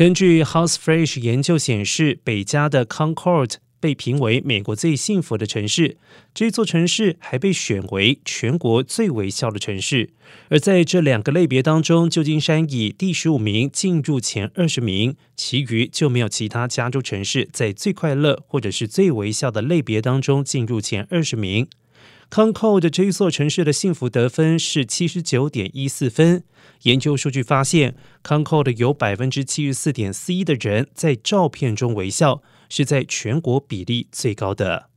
根据 House Fresh 研究显示，北加的 Concord。被评为美国最幸福的城市，这座城市还被选为全国最微笑的城市。而在这两个类别当中，旧金山以第十五名进入前二十名，其余就没有其他加州城市在最快乐或者是最微笑的类别当中进入前二十名。Concord 这一座城市的幸福得分是七十九点一四分。研究数据发现，Concord 有百分之七十四点四一的人在照片中微笑。是在全国比例最高的。